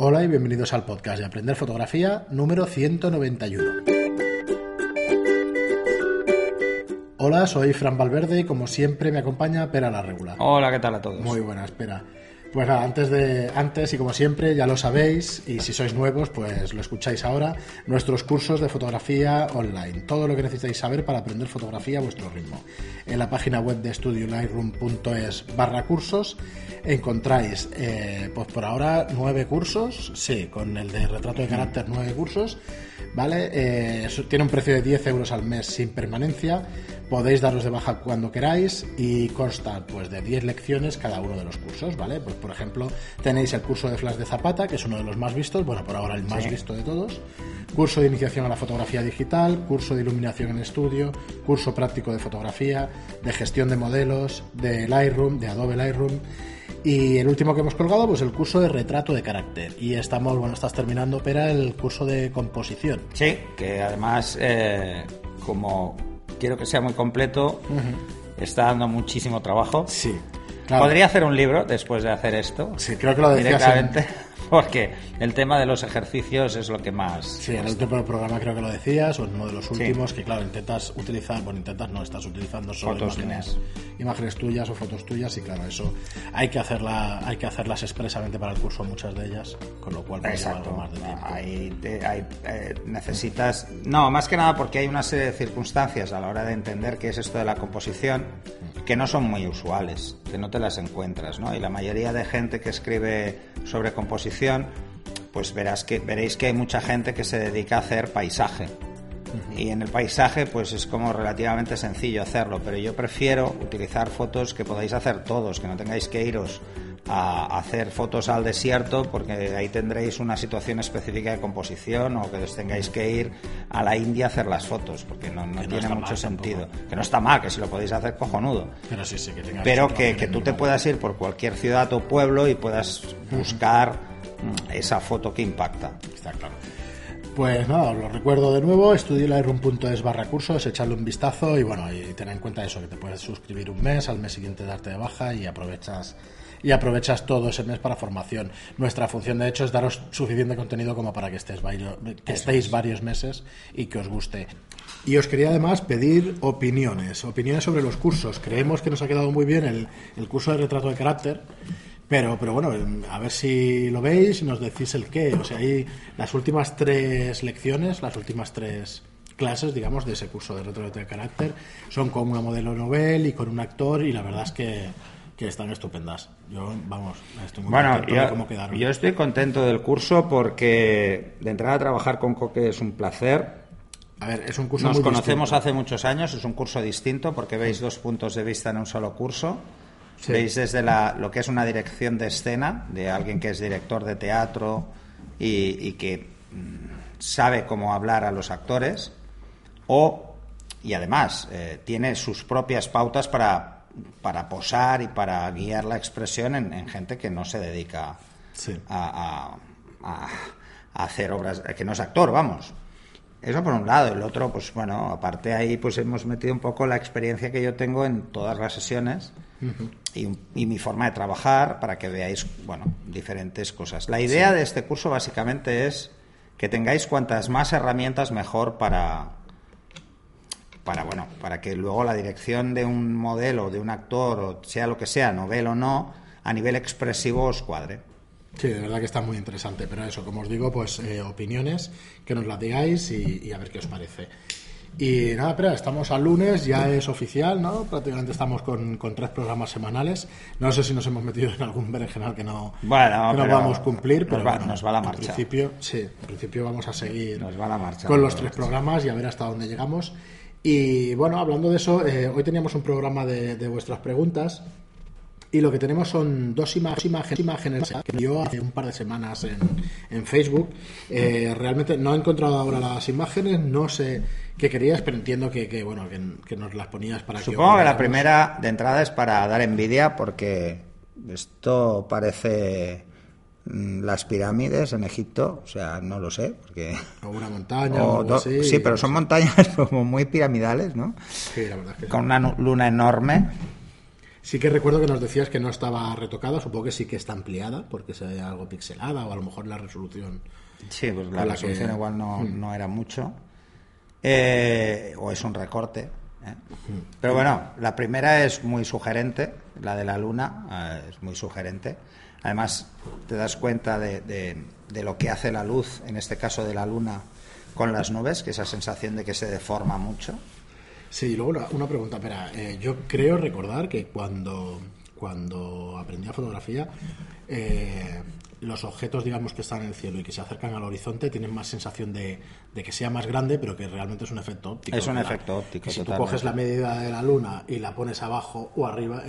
Hola y bienvenidos al podcast de Aprender Fotografía número 191. Hola, soy Fran Valverde y como siempre me acompaña Pera la Regular. Hola, ¿qué tal a todos? Muy buena, espera. Pues nada, antes de antes y como siempre ya lo sabéis y si sois nuevos pues lo escucháis ahora, nuestros cursos de fotografía online, todo lo que necesitáis saber para aprender fotografía a vuestro ritmo. En la página web de studiolightroom.es barra cursos encontráis eh, pues por ahora nueve cursos, sí, con el de retrato de carácter nueve cursos, ¿vale? Eh, tiene un precio de 10 euros al mes sin permanencia podéis daros de baja cuando queráis y consta pues de 10 lecciones cada uno de los cursos, ¿vale? Pues por ejemplo, tenéis el curso de flash de Zapata, que es uno de los más vistos, bueno, por ahora el más visto de todos, curso de iniciación a la fotografía digital, curso de iluminación en estudio, curso práctico de fotografía, de gestión de modelos, de Lightroom, de Adobe Lightroom. Y el último que hemos colgado, pues el curso de retrato de carácter. Y estamos, bueno, estás terminando, pero el curso de composición. Sí, que además, eh, como quiero que sea muy completo. Está dando muchísimo trabajo. Sí. Podría hacer un libro después de hacer esto. Sí, creo que lo decías directamente. Porque el tema de los ejercicios es lo que más. Sí, en el último programa creo que lo decías, o en uno de los últimos, que claro, intentas utilizar, bueno, intentas no, estás utilizando solo imágenes, imágenes tuyas o fotos tuyas, y claro, eso hay que hacerla, hay que hacerlas expresamente para el curso, muchas de ellas, con lo cual pues, algo más de tiempo. Ahí, eh, necesitas. No, más que nada porque hay una serie de circunstancias a la hora de entender qué es esto de la composición que no son muy usuales, que no te las encuentras, ¿no? Y la mayoría de gente que escribe sobre composición, pues verás que, veréis que hay mucha gente que se dedica a hacer paisaje. Y en el paisaje, pues es como relativamente sencillo hacerlo, pero yo prefiero utilizar fotos que podáis hacer todos, que no tengáis que iros a hacer fotos al desierto porque ahí tendréis una situación específica de composición o que os tengáis que ir a la India a hacer las fotos porque no, tiene mucho sentido. Que no está mal, que si lo podéis hacer cojonudo. Pero sí, sí, que Pero que, que tú te puedas ir por cualquier ciudad o pueblo y puedas buscar esa foto que impacta. Está claro. Pues nada, os lo recuerdo de nuevo, estudiolightroom.es barra cursos, echarle un vistazo y bueno, y tener en cuenta eso, que te puedes suscribir un mes, al mes siguiente darte de baja y aprovechas y aprovechas todo ese mes para formación. Nuestra función, de hecho, es daros suficiente contenido como para que, estés que estéis varios meses y que os guste. Y os quería además pedir opiniones, opiniones sobre los cursos. Creemos que nos ha quedado muy bien el, el curso de retrato de carácter. Pero, pero bueno, a ver si lo veis y nos decís el qué. O sea, hay las últimas tres lecciones, las últimas tres clases, digamos, de ese curso de retrato de carácter son con una modelo novel y con un actor y la verdad es que que están estupendas. Yo, vamos, estoy muy bueno, contento de cómo quedaron. Yo estoy contento del curso porque de entrada a trabajar con Coque es un placer. A ver, es un curso Nos conocemos hace muchos años, es un curso distinto porque veis dos puntos de vista en un solo curso. Veis desde la, lo que es una dirección de escena, de alguien que es director de teatro y, que mm, sabe cómo hablar a los actores, o, y además, eh, tiene sus propias pautas para para posar y para guiar la expresión en, gente que no se dedica a, hacer obras, que no es actor, vamos. Eso por un lado. El otro, pues bueno, aparte ahí pues hemos metido un poco la experiencia que yo tengo en todas las sesiones y, mi forma de trabajar para que veáis, bueno, diferentes cosas. La idea de este curso básicamente es que tengáis cuantas más herramientas mejor para, para bueno, para que luego la dirección de un modelo, de un actor, o sea lo que sea, novela o no, a nivel expresivo os cuadre. Sí, de verdad que está muy interesante, pero eso, como os digo, pues eh, opiniones, que nos las digáis y, a ver qué os parece. Y nada, pero estamos al lunes, ya es oficial, ¿no? Prácticamente estamos con, con, tres programas semanales. No sé si nos hemos metido en algún berenjenal que no, bueno, que no vamos a cumplir, pero nos va, nos va la marcha. En principio, sí, en principio vamos a seguir nos va la marcha, con los tres programas y a ver hasta dónde llegamos. Y bueno, hablando de eso, eh, hoy teníamos un programa de, vuestras preguntas y lo que tenemos son dos imágenes, imágenes que dio hace un par de semanas en, en Facebook. Eh, realmente no he encontrado ahora las imágenes, no sé qué querías, pero entiendo que, bueno que, nos las ponías para Supongo que, que la primera de entrada es para dar envidia porque esto parece Mm, las pirámides en Egipto, o sea, no lo sé, porque... O una montaña o, algo así, Sí, pero son montañas como muy piramidales, ¿no? Sí, la verdad que Con una luna enorme. Sí que recuerdo que nos decías que no estaba retocada, supongo que sí que está ampliada, porque se ve algo pixelada o a lo mejor la resolución. Sí, pues la, resolución igual no, hmm. no, era mucho. Eh, o es un recorte. ¿eh? Pero bueno, la primera es muy sugerente, la de la luna eh, es muy sugerente. Además, te das cuenta de, de, lo que hace la luz, en este caso de la luna, con las nubes, que esa sensación de que se deforma mucho. Sí, luego una, pregunta, espera. Eh, yo creo recordar que cuando, cuando aprendí a fotografía, eh, los objetos, digamos, que están en el cielo y que se acercan al horizonte tienen más sensación de, que sea más grande, pero que realmente es un efecto óptico. Es un efecto óptico. si tú coges la medida de la luna y la pones abajo o arriba,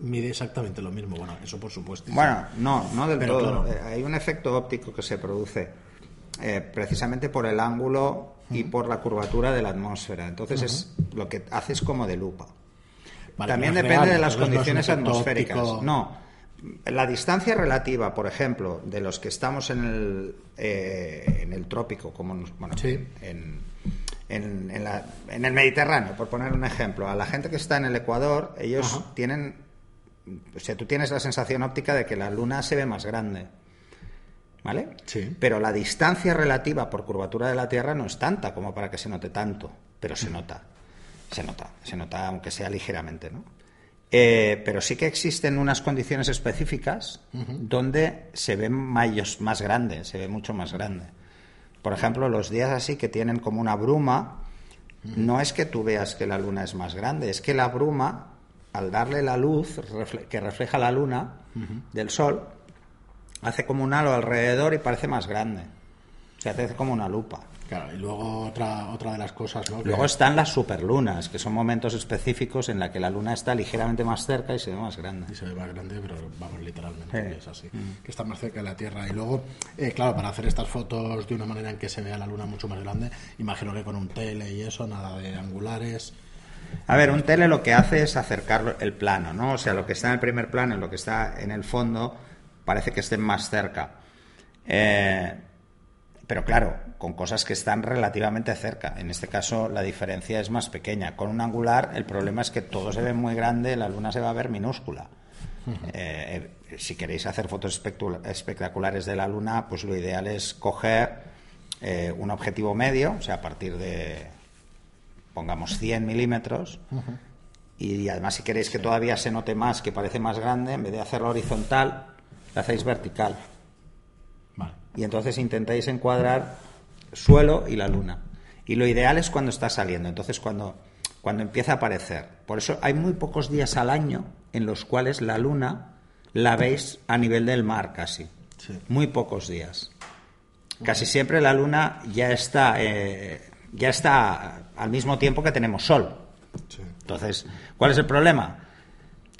mide exactamente lo mismo. Bueno, eso por supuesto. Bueno, no, no del todo. Eh, hay un efecto óptico que se produce precisamente por el ángulo y por la curvatura de la atmósfera. Entonces es lo que haces como de lupa. También depende de las condiciones atmosféricas. No, la distancia relativa, por ejemplo, de los que estamos en el, eh, en el trópico, como bueno, en, en, la, en, el Mediterráneo, por poner un ejemplo, a la gente que está en el Ecuador, ellos tienen, o sea, tú tienes la sensación óptica de que la luna se ve más grande. ¿Vale? Sí. Pero la distancia relativa por curvatura de la Tierra no es tanta como para que se note tanto, pero se nota, se nota, se nota aunque sea ligeramente, ¿no? Eh, pero sí que existen unas condiciones específicas donde se ve más, más grande, se ve mucho más grande. Por ejemplo, los días así que tienen como una bruma, no es que tú veas que la luna es más grande, es que la bruma, al darle la luz que refleja la luna del sol, hace como un halo alrededor y parece más grande. Se hace como una lupa. Claro, y luego otra, otra de las cosas, ¿no? Luego están las superlunas, que son momentos específicos en la que la luna está ligeramente más cerca y se ve más grande. Y se ve más grande, pero vamos, literalmente, es así. Mm. Que está más cerca de la Tierra. Y luego, eh, claro, para hacer estas fotos de una manera en que se vea la luna mucho más grande, imagino que con un tele y eso, nada de angulares. A ver, un tele lo que hace es acercar el plano, ¿no? O sea, lo que está en el primer plano y lo que está en el fondo parece que estén más cerca. Eh, pero claro, con cosas que están relativamente cerca. En este caso la diferencia es más pequeña. Con un angular el problema es que todo se ve muy grande, la luna se va a ver minúscula. Eh, si queréis hacer fotos espectaculares de la luna, pues lo ideal es coger eh, un objetivo medio, o sea, a partir de, pongamos, 100 milímetros. Y además, si queréis que todavía se note más, que parece más grande, en vez de hacerlo horizontal, la hacéis vertical. Y entonces intentáis encuadrar suelo y la luna. Y lo ideal es cuando está saliendo, entonces cuando, cuando empieza a aparecer. Por eso hay muy pocos días al año en los cuales la luna la veis a nivel del mar casi. Muy pocos días. Casi siempre la luna ya está, eh, ya está al mismo tiempo que tenemos sol. Entonces, ¿cuál es el problema?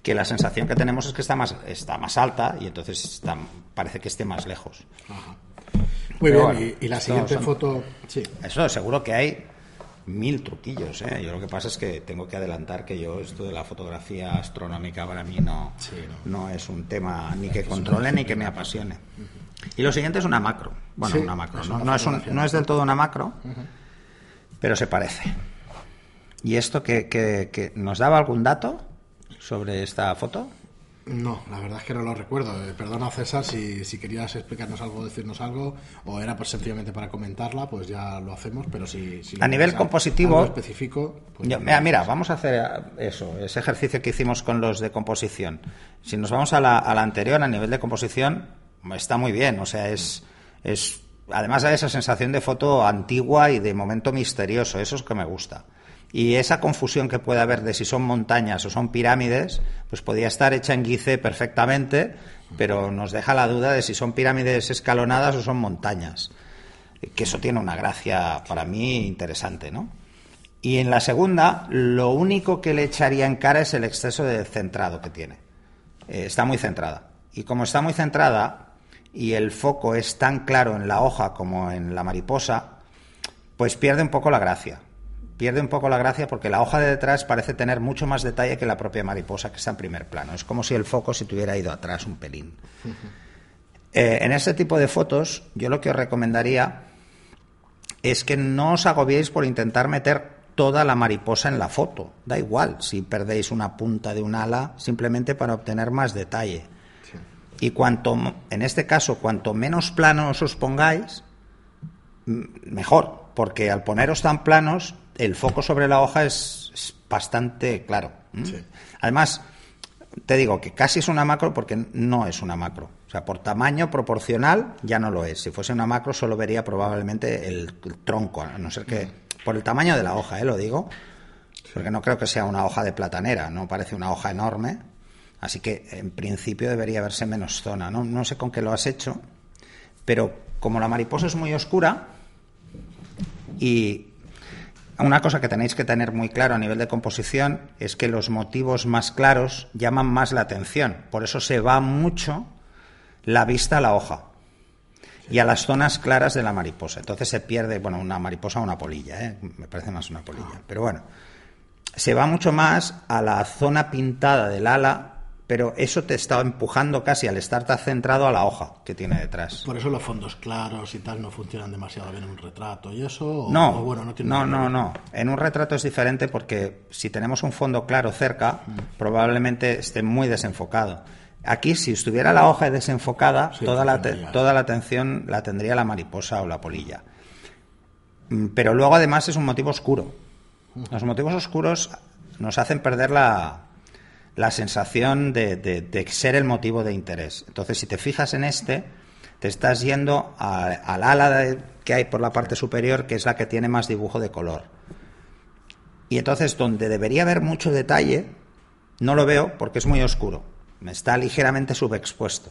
Que la sensación que tenemos es que está más, está más alta y entonces parece que esté más lejos. Muy bien, y, la siguiente foto. Sí. Eso, seguro que hay mil truquillos. ¿eh? Yo lo que pasa es que tengo que adelantar que yo esto de la fotografía astronómica para mí no, no. es un tema ni que controle ni que me apasione. Y lo siguiente es una macro. Bueno, una macro. no, es no, es del todo una macro, pero se parece. ¿Y esto que, que nos daba algún dato? Sobre esta foto? No, la verdad es que no lo recuerdo. Eh, perdona, César, si, si querías explicarnos algo, decirnos algo, o era pues, sencillamente para comentarla, pues ya lo hacemos, pero si... a nivel compositivo... específico... Pues mira, vamos a hacer eso, ese ejercicio que hicimos con los de composición. Si nos vamos a la, a la anterior, a nivel de composición, está muy bien, o sea, es... es además hay esa sensación de foto antigua y de momento misterioso, eso es que me gusta. Y esa confusión que puede haber de si son montañas o son pirámides, pues podría estar hecha en Guice perfectamente, pero nos deja la duda de si son pirámides escalonadas o son montañas. Que eso tiene una gracia para mí interesante, ¿no? Y en la segunda, lo único que le echaría en cara es el exceso de centrado que tiene. Eh, está muy centrada. Y como está muy centrada y el foco es tan claro en la hoja como en la mariposa, pues pierde un poco la gracia pierde un poco la gracia porque la hoja de detrás parece tener mucho más detalle que la propia mariposa que está en primer plano. Es como si el foco se tuviera ido atrás un pelín. Eh, en este tipo de fotos, yo lo que os recomendaría es que no os agobiéis por intentar meter toda la mariposa en la foto. Da igual si perdéis una punta de un ala simplemente para obtener más detalle. Y cuanto, en este caso, cuanto menos planos os pongáis, mejor, porque al poneros tan planos, el foco sobre la hoja es, bastante claro. Además, te digo que casi es una macro porque no es una macro. O sea, por tamaño proporcional ya no lo es. Si fuese una macro solo vería probablemente el, tronco, a no ser que por el tamaño de la hoja, ¿eh? lo digo, porque no creo que sea una hoja de platanera, no parece una hoja enorme, así que en principio debería verse menos zona. No, no sé con qué lo has hecho, pero como la mariposa es muy oscura y una cosa que tenéis que tener muy claro a nivel de composición es que los motivos más claros llaman más la atención. Por eso se va mucho la vista a la hoja y a las zonas claras de la mariposa. Entonces se pierde, bueno, una mariposa o una polilla, ¿eh? me parece más una polilla. Pero bueno, se va mucho más a la zona pintada del ala pero eso te está empujando casi al estar tan centrado a la hoja que tiene detrás. Por eso los fondos claros y tal no funcionan demasiado bien en un retrato y eso. no, bueno, no, no, no, En un retrato es diferente porque si tenemos un fondo claro cerca, mm. probablemente esté muy desenfocado. Aquí, si estuviera la hoja desenfocada, toda, la toda la atención la tendría la mariposa o la polilla. Mm, pero luego, además, es un motivo oscuro. Los motivos oscuros nos hacen perder la, la sensación de, ser el motivo de interés. Entonces, si te fijas en este, te estás yendo al ala que hay por la parte superior, que es la que tiene más dibujo de color. Y entonces, donde debería haber mucho detalle, no lo veo porque es muy oscuro. Me está ligeramente subexpuesto.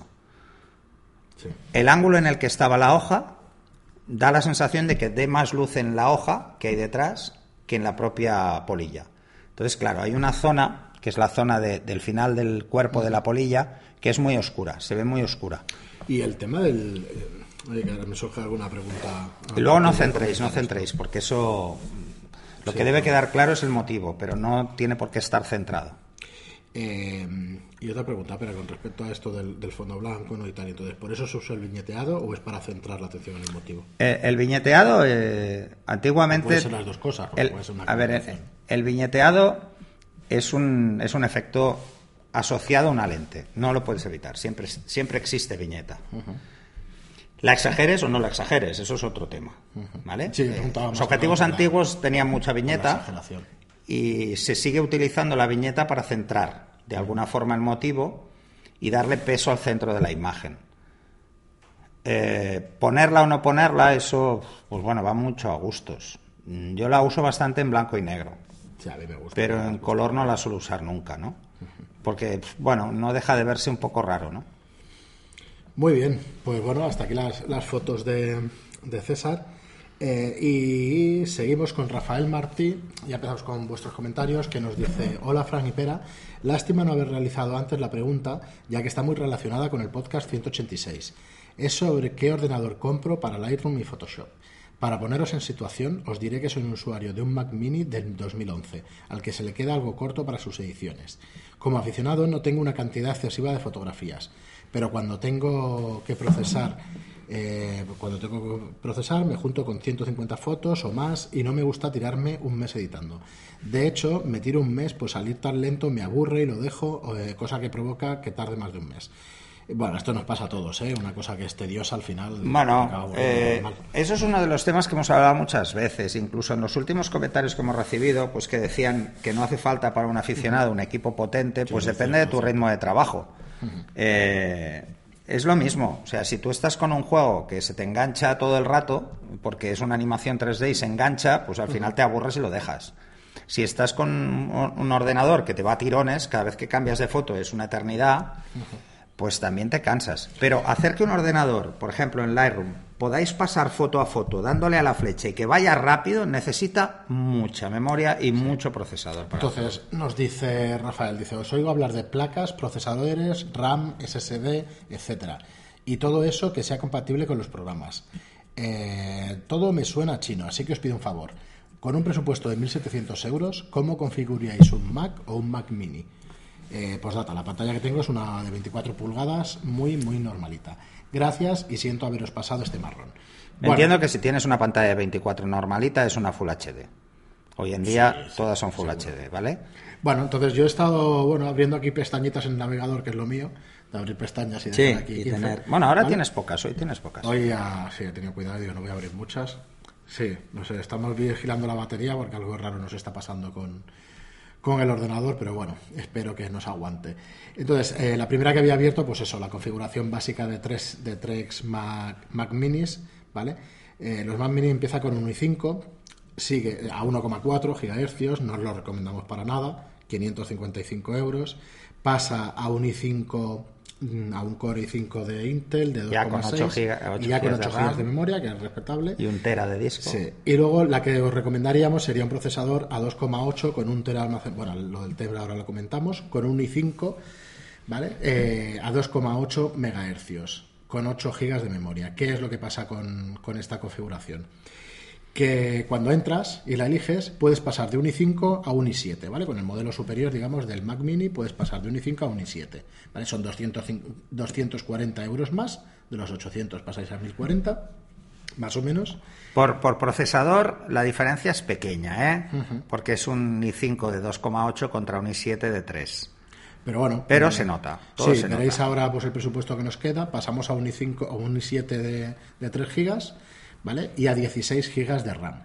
El ángulo en el que estaba la hoja da la sensación de que dé más luz en la hoja que hay detrás que en la propia polilla. Entonces, claro, hay una zona que es la zona del final del cuerpo de la polilla, que es muy oscura, se ve muy oscura. Y el tema del... Eh, oye, que ahora me surge alguna pregunta. Y luego no centréis, no centréis, porque eso... Lo que debe quedar claro es el motivo, pero no tiene por qué estar centrado. Eh, y otra pregunta, pero con respecto a esto del, fondo blanco ¿no? y tal, entonces, ¿por eso se usa el viñeteado o es para centrar la atención en el motivo? Eh, el viñeteado, antiguamente... Puede ser las dos cosas. a ver, el, viñeteado es un, es un efecto asociado a una lente. No lo puedes evitar. Siempre, siempre existe viñeta. La exageres o no la exageres, eso es otro tema. ¿vale? Eh, los objetivos antiguos tenían mucha viñeta y se sigue utilizando la viñeta para centrar de alguna forma el motivo y darle peso al centro de la imagen. Eh, ponerla o no ponerla, eso, pues bueno, va mucho a gustos. Yo la uso bastante en blanco y negro. Pero en color no la suelo usar nunca, ¿no? Porque, bueno, no deja de verse un poco raro, ¿no? Muy bien, pues bueno, hasta aquí las, fotos de, César. Eh, y seguimos con Rafael Martí, ya empezamos con vuestros comentarios, que nos dice, hola Fran y Pera, lástima no haber realizado antes la pregunta, ya que está muy relacionada con el podcast 186. Es sobre qué ordenador compro para Lightroom y Photoshop. Para poneros en situación, os diré que soy un usuario de un Mac Mini del 2011, al que se le queda algo corto para sus ediciones. Como aficionado no tengo una cantidad excesiva de fotografías, pero cuando tengo que procesar eh, cuando tengo que procesar me junto con 150 fotos o más y no me gusta tirarme un mes editando. De hecho, me tiro un mes, pues salir tan lento me aburre y lo dejo, eh, cosa que provoca que tarde más de un mes. Bueno, esto nos pasa a todos, ¿eh? Una cosa que es tediosa al final. Bueno, eh, eso es uno de los temas que hemos hablado muchas veces, incluso en los últimos comentarios que hemos recibido, pues que decían que no hace falta para un aficionado un equipo potente, pues depende de tu ritmo de trabajo. Eh, es lo mismo, o sea, si tú estás con un juego que se te engancha todo el rato, porque es una animación 3D y se engancha, pues al final te aburres y lo dejas. Si estás con un ordenador que te va a tirones, cada vez que cambias de foto es una eternidad, pues también te cansas. Pero hacer que un ordenador, por ejemplo en Lightroom, podáis pasar foto a foto dándole a la flecha y que vaya rápido, necesita mucha memoria y mucho procesador. Entonces, nos dice Rafael, dice, os oigo hablar de placas, procesadores, RAM, SSD, etcétera. Y todo eso que sea compatible con los programas. Eh, todo me suena chino, así que os pido un favor. Con un presupuesto de 1.700 euros, ¿cómo configuraríais un Mac o un Mac mini? Eh, pues data, la pantalla que tengo es una de 24 pulgadas, muy, muy normalita. Gracias y siento haberos pasado este marrón. Entiendo que si tienes una pantalla de 24 normalita es una Full HD. Hoy en día todas son Full HD, ¿vale? Bueno, entonces yo he estado bueno abriendo aquí pestañitas en el navegador, que es lo mío, de abrir pestañas y dejar Sí, aquí y 15, tener... Bueno, ahora ¿vale? tienes pocas, hoy tienes pocas. Hoy ya sí, he tenido cuidado, digo, no voy a abrir muchas. Sí, no sé, estamos vigilando la batería porque algo raro nos está pasando con, con el ordenador, pero bueno, espero que nos aguante. Entonces, eh, la primera que había abierto, pues eso, la configuración básica de tres, de tres Mac, Minis, ¿vale? Eh, los Mac Mini empieza con 1 y 5, sigue a 1,4 GHz, no os lo recomendamos para nada, 555 euros, pasa a un i5 mm, a un Core i5 de Intel de 2,6 Ya con 8 giga- 8 y ya con gigas de 8 GB de memoria, que es respetable. Y un tera de disco. Sí. Y luego la que os recomendaríamos sería un procesador a 2,8 con un tera almacén. Bueno, lo del tera ahora lo comentamos. Con un i5, ¿vale? Eh, a 2,8 megahercios. Con 8 gigas de memoria. ¿Qué es lo que pasa con, con esta configuración? Que cuando entras y la eliges, puedes pasar de un i5 a un i7, ¿vale? Con el modelo superior, digamos, del Mac Mini, puedes pasar de un i5 a un i7, ¿vale? Son 205 240 euros más, de los 800 pasáis a 1040, más o menos. Por, por procesador, la diferencia es pequeña, ¿eh? Porque es un i5 de 2,8 contra un i7 de 3. Pero bueno. Pero eh, se nota, todo sí, se veréis nota. ahora pues el presupuesto que nos queda. Pasamos a un i5 o un i7 de, de 3 gigas, ¿vale? Y a 16 gigas de RAM,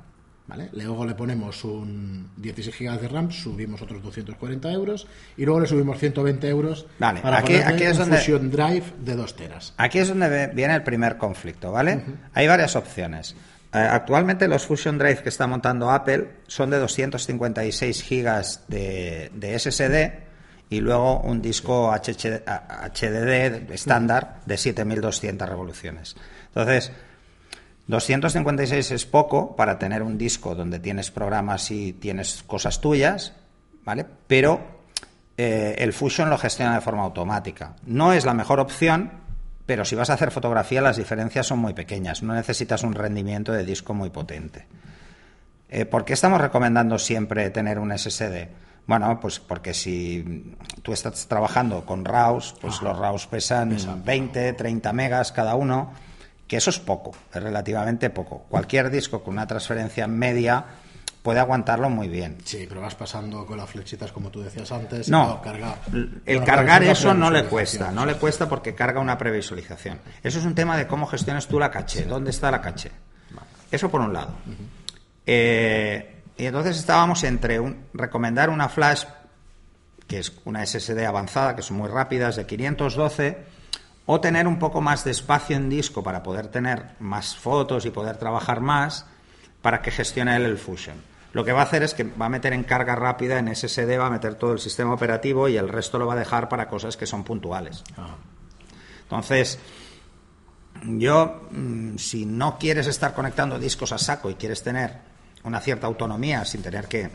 ¿vale? Luego le ponemos un 16 gigas de RAM, subimos otros 240 euros y luego le subimos 120 euros Vale, para aquí- es un donde- Fusion Drive de 2 teras. Aquí es donde viene el primer conflicto, ¿vale? Hay varias opciones. Eh, actualmente los Fusion Drive que está montando Apple son de 256 gigas de, de SSD y luego un disco HDD estándar de 7200 revoluciones. Entonces, 256 es poco para tener un disco donde tienes programas y tienes cosas tuyas, ¿vale? Pero eh, el Fusion lo gestiona de forma automática. No es la mejor opción, pero si vas a hacer fotografía las diferencias son muy pequeñas. No necesitas un rendimiento de disco muy potente. Eh, ¿Por qué estamos recomendando siempre tener un SSD? Bueno, pues porque si tú estás trabajando con RAWs, pues los RAWs pesan 20, 30 megas cada uno, que eso es poco, es relativamente poco. Cualquier disco con una transferencia media puede aguantarlo muy bien. Sí, pero vas pasando con las flechitas como tú decías antes. No, carga- el cargar eso no le cuesta, no le cuesta porque carga una previsualización. Eso es un tema de cómo gestiones tú la caché, dónde está la caché. Eso por un lado. Eh, y entonces estábamos entre un- recomendar una flash, que es una SSD avanzada, que son muy rápidas, de 512, o tener un poco más de espacio en disco para poder tener más fotos y poder trabajar más, para que gestione él el Fusion. Lo que va a hacer es que va a meter en carga rápida en SSD, va a meter todo el sistema operativo y el resto lo va a dejar para cosas que son puntuales. Ah, Entonces, yo, mm, si no quieres estar conectando discos a saco y quieres tener una cierta autonomía sin tener que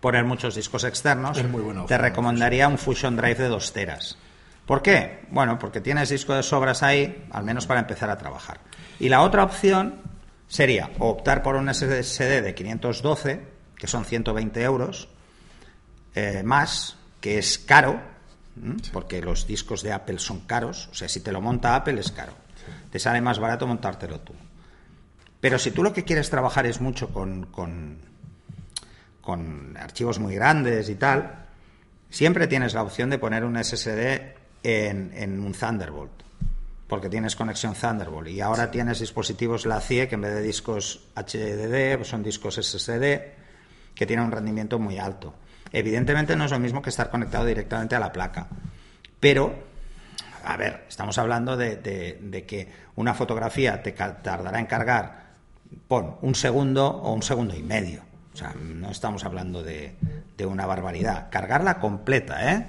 poner muchos discos externos, te recomendaría un Fusion Drive de 2 teras. ¿Por qué? Bueno, porque tienes disco de sobras ahí, al menos para empezar a trabajar. Y la otra opción sería optar por un SSD de 512, que son 120 euros, eh, más, que es caro, porque los discos de Apple son caros, o sea, si te lo monta Apple es caro. Te sale más barato montártelo tú. Pero si tú lo que quieres trabajar es mucho con, con, con archivos muy grandes y tal, siempre tienes la opción de poner un SSD en, en un Thunderbolt, porque tienes conexión Thunderbolt. Y ahora tienes dispositivos LaCie que en vez de discos HDD pues son discos SSD que tienen un rendimiento muy alto. Evidentemente no es lo mismo que estar conectado directamente a la placa, pero a ver, estamos hablando de, de- de que una fotografía te tardará en cargar, pon, un segundo o un segundo y medio. O sea, no estamos hablando de, de una barbaridad. Cargarla completa, ¿eh?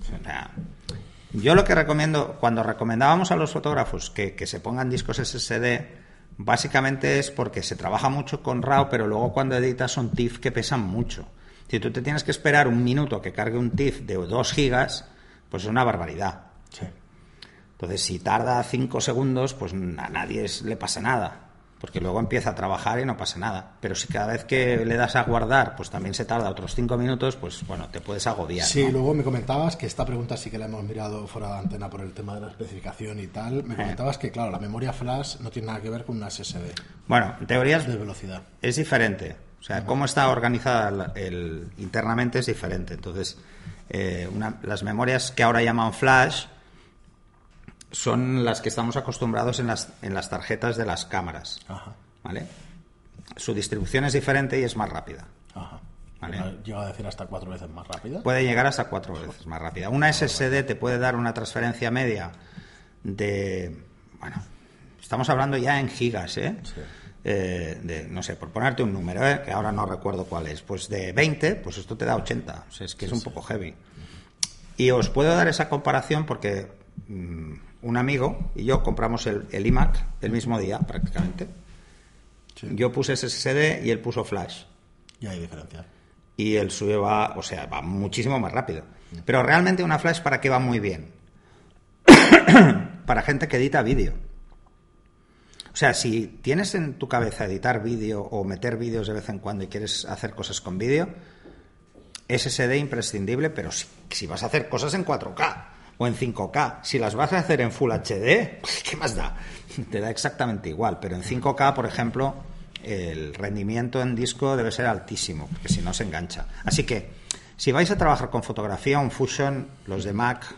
O sea, yo lo que recomiendo, cuando recomendábamos a los fotógrafos que, que se pongan discos SSD, básicamente es porque se trabaja mucho con RAW, pero luego cuando editas son TIFF que pesan mucho. Si tú te tienes que esperar un minuto que cargue un TIFF de 2 gigas, pues es una barbaridad. sí. Entonces, si tarda 5 segundos, pues a nadie le pasa nada. Porque luego empieza a trabajar y no pasa nada. Pero si cada vez que le das a guardar, pues también se tarda otros 5 minutos, pues bueno, te puedes agobiar. Sí, ¿no? luego me comentabas que esta pregunta sí que la hemos mirado fuera de antena por el tema de la especificación y tal. Me comentabas que, claro, la memoria flash no tiene nada que ver con una SSD Bueno, en teoría es de velocidad. Es diferente. O sea, cómo está organizada el, internamente es diferente. Entonces, eh, las memorias que ahora llaman flash son las que estamos acostumbrados en las, en las tarjetas de las cámaras. ¿Vale? Su distribución es diferente y es más rápida. Ajá. Llega a decir hasta cuatro veces más rápida. Puede llegar hasta cuatro veces más rápida. Una SSD te puede dar una transferencia media de. Bueno, estamos hablando ya en gigas, ¿eh? eh de, no sé, por ponerte un número, ¿eh? que ahora no recuerdo cuál es, pues de 20, pues esto te da 80. O sea, es que es un poco heavy. Y os puedo dar esa comparación porque mm, un amigo y yo compramos el, el iMac el mismo día, prácticamente. Yo puse SSD y él puso flash. Y hay diferencia y el suyo va, o sea, va muchísimo más rápido. Pero realmente una flash para qué va muy bien? para gente que edita vídeo. O sea, si tienes en tu cabeza editar vídeo o meter vídeos de vez en cuando y quieres hacer cosas con vídeo, SSD imprescindible, pero si, si, vas a hacer cosas en 4K o en 5K, si las vas a hacer en Full HD, ¿qué más da? Te da exactamente igual, pero en 5K, por ejemplo, el rendimiento en disco debe ser altísimo, porque si no se engancha. Así que, si vais a trabajar con fotografía, un Fusion, los de Mac,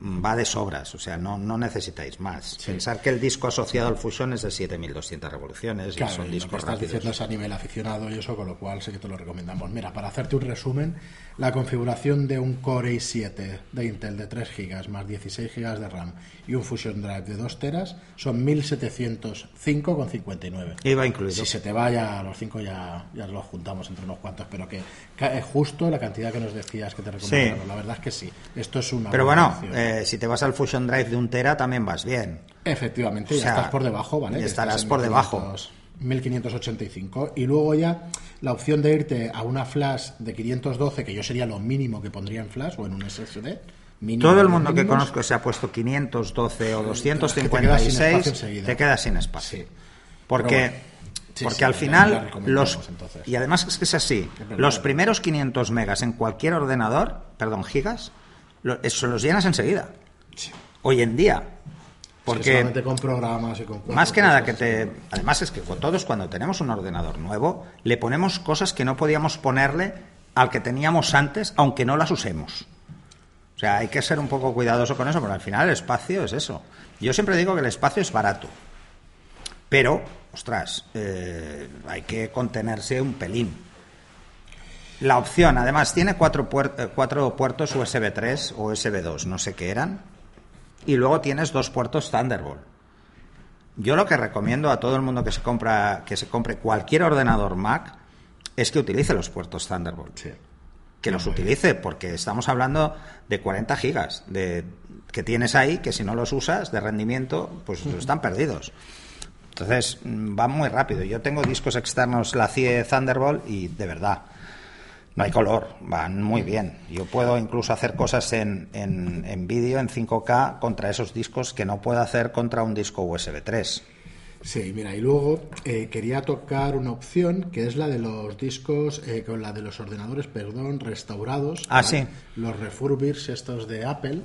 va de sobras, o sea, no, no necesitáis más. Pensar que el disco asociado al Fusion es de 7200 revoluciones y son discos lo diciendo es a nivel aficionado y eso, con lo cual sé que te lo recomendamos. Mira, para hacerte un resumen, la configuración de un Core i7 de Intel de 3 GB más 16 GB de RAM y un Fusion Drive de 2 teras son 1705,59. Iba incluido. Si se te vaya a los 5 ya, ya los juntamos entre unos cuantos, pero que es justo la cantidad que nos decías que te recomendamos. La verdad es que sí. Esto es una. Pero bueno, eh, si te vas al Fusion Drive de un tera también vas bien. Efectivamente, ya estás por debajo, ¿vale? Estarás por debajo. 1585 y luego ya la opción de irte a una flash de 512 que yo sería lo mínimo que pondría en flash o en un SSD todo el mundo que conozco se ha puesto 512 o 256 te quedas sin espacio. Porque porque al final los y además es que es así los primeros 500 megas en cualquier ordenador perdón gigas eso los llenas enseguida. Hoy en día. Porque con programas y con más que nada que te además es que todos cuando tenemos un ordenador nuevo le ponemos cosas que no podíamos ponerle al que teníamos antes aunque no las usemos. O sea hay que ser un poco cuidadoso con eso porque al final el espacio es eso. Yo siempre digo que el espacio es barato. Pero ostras eh, hay que contenerse un pelín la opción además tiene cuatro, eh, cuatro puertos USB 3 o USB 2 no sé qué eran y luego tienes dos puertos Thunderbolt. Yo lo que recomiendo a todo el mundo que se compra que se compre cualquier ordenador Mac es que utilice los puertos Thunderbolt. Que los utilice porque estamos hablando de 40 gigas de que tienes ahí que si no los usas de rendimiento pues están perdidos. Entonces mm, va muy rápido. Yo tengo discos externos la CIE Thunderbolt y de verdad no hay color, van muy bien. Yo puedo incluso hacer cosas en, en, en vídeo, en 5K, contra esos discos que no puedo hacer contra un disco USB 3. Sí, mira, y luego eh, quería tocar una opción que es la de los discos, eh, con la de los ordenadores, perdón, restaurados. Ah, sí. Los refurbished estos de Apple.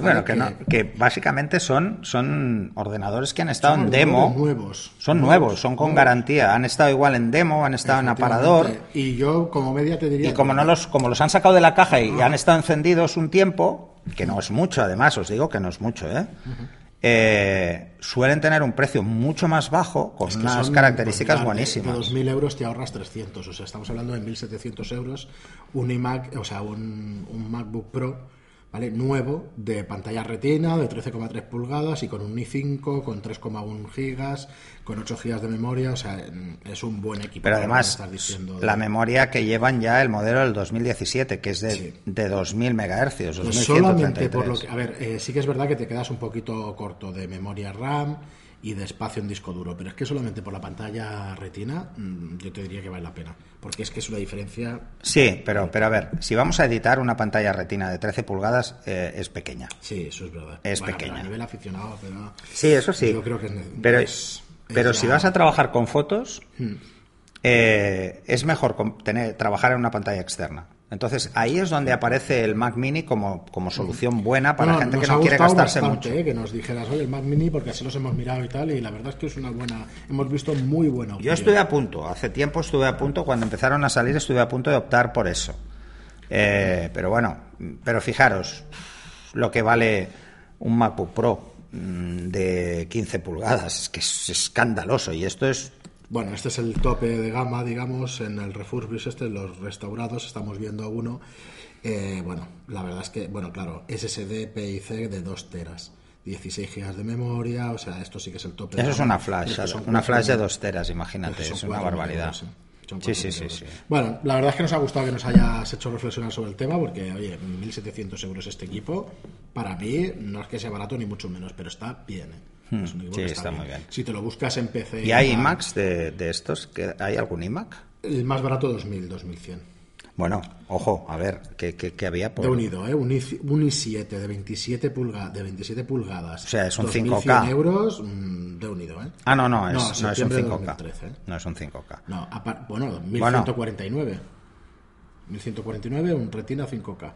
bueno, que, que, básicamente son, son ordenadores que han estado en demo. nuevos. Son nuevos, son con garantía. Han estado igual en demo, han estado en aparador. Y yo, como media, te diría. Y como, no los, como los han sacado de la caja y han estado encendidos un tiempo, que no es mucho, además, os digo que no es mucho, ¿eh? Eh, suelen tener un precio mucho más bajo, con unas características buenísimas. De 2.000 euros te ahorras 300, o sea, estamos hablando de 1.700 euros, un iMac, o sea, un, un MacBook Pro ¿vale? Nuevo, de pantalla retina, de 13,3 pulgadas y con un i5, con 3,1 gigas, con 8 gigas de memoria, o sea, es un buen equipo. Pero además, la memoria que llevan ya el modelo del 2017, que es de, de 2000 megahercios, pues solamente por lo que, a ver, eh, sí que es verdad que te quedas un poquito corto de memoria RAM y de espacio en disco duro. Pero es que solamente por la pantalla retina mm, yo te diría que vale la pena. Porque es que es una diferencia. Sí, pero, pero a ver, si vamos a editar una pantalla retina de 13 pulgadas, eh, es pequeña. Sí, eso es verdad. Es pequeña. A nivel aficionado, pero. Sí, eso sí. Yo creo que es. Pero, pero si vas a trabajar con fotos, hmm. eh, es mejor tener, trabajar en una pantalla externa. Entonces ahí es donde aparece el Mac Mini como, como solución buena para Bueno, gente que no quiere gastarse bastante, mucho. eh, que nos dijeras, oye, el Mac Mini, porque así los hemos mirado y tal, y la verdad es que es una buena, hemos visto muy buena opción. Yo estuve a punto, hace tiempo estuve a punto, cuando empezaron a salir estuve a punto de optar por eso. Eh, pero bueno, pero fijaros lo que vale un MacBook Pro mm, de 15 pulgadas, es que es escandaloso y esto es Bueno, este es el tope de gama, digamos, en el refurbish este, los restaurados, estamos viendo uno. Eh, bueno, la verdad es que, bueno, claro, SSD PIC de 2 teras, 16 gigas de memoria, o sea, esto sí que es el tope. de Eso es gama. una flash, es que una flash de mil- dos teras, imagínate, es una barbaridad. euros, sí. Sí, sí, sí, sí. Bueno, la verdad es que nos ha gustado que nos hayas hecho reflexionar sobre el tema, porque, oye, 1.700 euros este equipo, para mí, no es que sea barato ni mucho menos, pero está bien. ¿eh? Es un equipo sí, que está muy bien. Si te lo buscas en PC... ¿Y hay tal, iMacs de, de estos? ¿Que- ¿Hay algún iMac? El más barato 2.000, 2.100. Bueno, ojo, a ver, ¿qué, qué- qué había por...? De unido, ¿eh? Un, un i7 de 27, pulga, de 27 pulgadas. O sea, es un 2.100 5K. euros mm, de unido, ¿eh? Ah, no, no, es, No, no, es un septiembre de 5K. 2013, ¿eh? No es un 5K. No, bueno, Bueno. 1149. 1149, un Retina 5K.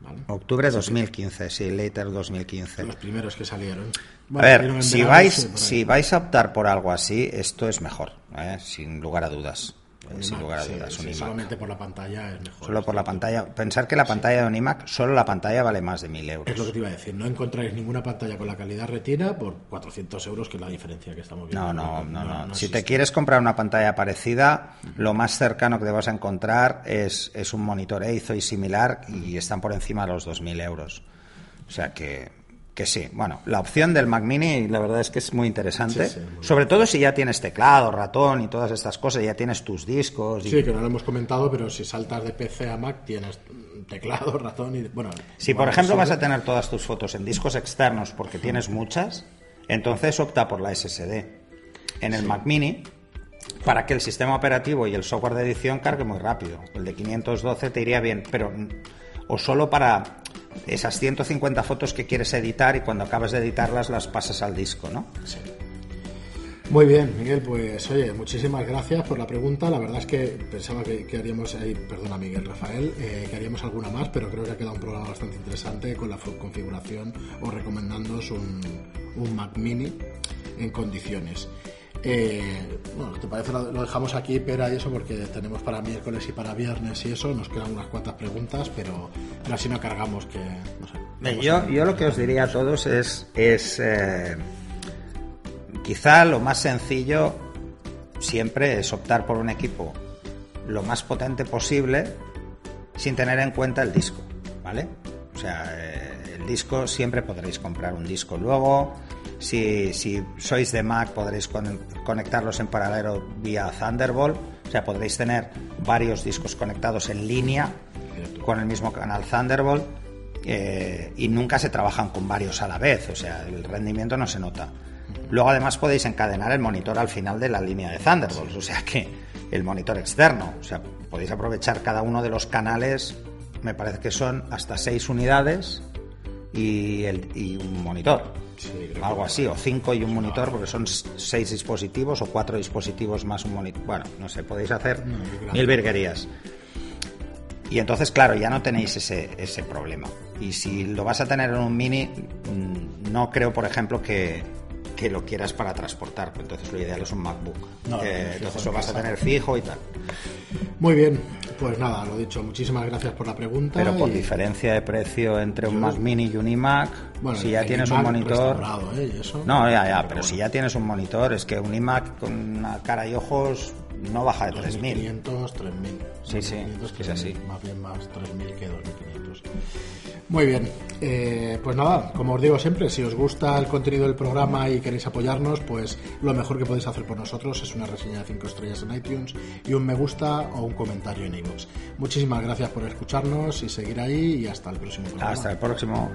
¿Vale? Octubre 2015, sí, later 2015. Los primeros que salieron. A Bueno, ver, si verano, vais, sí, si vais a optar por algo así, esto es mejor, ¿eh? sin lugar a dudas. Eh, Un sin iMac, lugar a sí, dudas, sí, un iMac. solamente por la pantalla es mejor. Solo por la pantalla. Pensar que la pantalla de un iMac, solo la pantalla vale más de 1000 euros. Es lo que te iba a decir. No encontráis ninguna pantalla con la calidad retina por 400 euros, que es la diferencia que estamos viendo. No, no, no, no. si te quieres comprar una pantalla parecida, lo más cercano que te vas a encontrar es, es un monitor EIZO y similar y están por encima de los 2.000 euros. O sea que, que sí. Bueno, la opción del Mac Mini la verdad es que es muy interesante. Sí, sí, muy Sobre todo si ya tienes teclado, ratón y todas estas cosas, ya tienes tus discos. Y... Sí, que no lo hemos comentado, pero si saltas de PC a Mac tienes teclado, ratón y... Bueno, Si por ejemplo vas a tener todas tus fotos en discos externos porque tienes muchas, entonces opta por la SSD. En el Mac Mini, para que el sistema operativo y el software de edición cargue muy rápido. El de 512 te iría bien, pero o solo para esas 150 fotos que quieres editar y cuando acabas de editarlas las pasas al disco, ¿no? Sí. Muy bien, Miguel, pues oye, muchísimas gracias por la pregunta. La verdad es que pensaba que, que haríamos, ahí, perdona Miguel, Rafael, eh, que haríamos alguna más, pero creo que ha quedado un programa bastante interesante con la configuración o recomendándoos un, un Mac Mini en condiciones. Eh, bueno, ¿te parece? Lo, lo dejamos aquí, Pera, y eso, porque tenemos para miércoles y para viernes y eso. Nos quedan unas cuantas preguntas, pero, pero así no cargamos que. No sé. Bien, Yo, yo lo que os diría a todos es, es eh, quizá lo más sencillo siempre es optar por un equipo lo más potente posible sin tener en cuenta el disco, ¿vale? O sea, eh, el disco siempre podréis comprar un disco luego. Si, si sois de Mac podréis con- conectarlos en paralelo vía Thunderbolt. O sea, podréis tener varios discos conectados en línea con el mismo canal Thunderbolt eh, y nunca se trabajan con varios a la vez, o sea, el rendimiento no se nota. Luego además podéis encadenar el monitor al final de la línea de Thunderbolt, o sea que el monitor externo, o sea, podéis aprovechar cada uno de los canales, me parece que son hasta seis unidades y, el, y un monitor. Sí, Algo así, o cinco y un monitor, porque son seis dispositivos o cuatro dispositivos más un monitor. Bueno, no sé, podéis hacer No, mil virguerías. Y entonces, claro, ya no tenéis ese, ese problema. Y si lo vas a tener en un mini, mm, no creo, por ejemplo, que, que lo quieras para transportar. Entonces lo ideal es un MacBook. No, fijo entonces en lo vas a tener fijo y tal. Muy bien, pues nada, lo dicho, muchísimas gracias por la pregunta. Pero por y- diferencia de precio entre un Mac mini y un iMac, Bueno, si ya tienes un monitor... ¿eh? Eso. No, ya, ya, pero bueno. si ya tienes un monitor, es que un iMac con una cara y ojos no baja de 3.000. 500, 3000. Sí, sí, 500, es así. Más bien más 3000 que 2500. Muy bien, eh, pues nada, como os digo siempre, si os gusta el contenido del programa y queréis apoyarnos, pues lo mejor que podéis hacer por nosotros es una reseña de 5 estrellas en iTunes y un me gusta o un comentario en iVoox. Muchísimas gracias por escucharnos y seguir ahí y hasta el próximo programa. Hasta el próximo.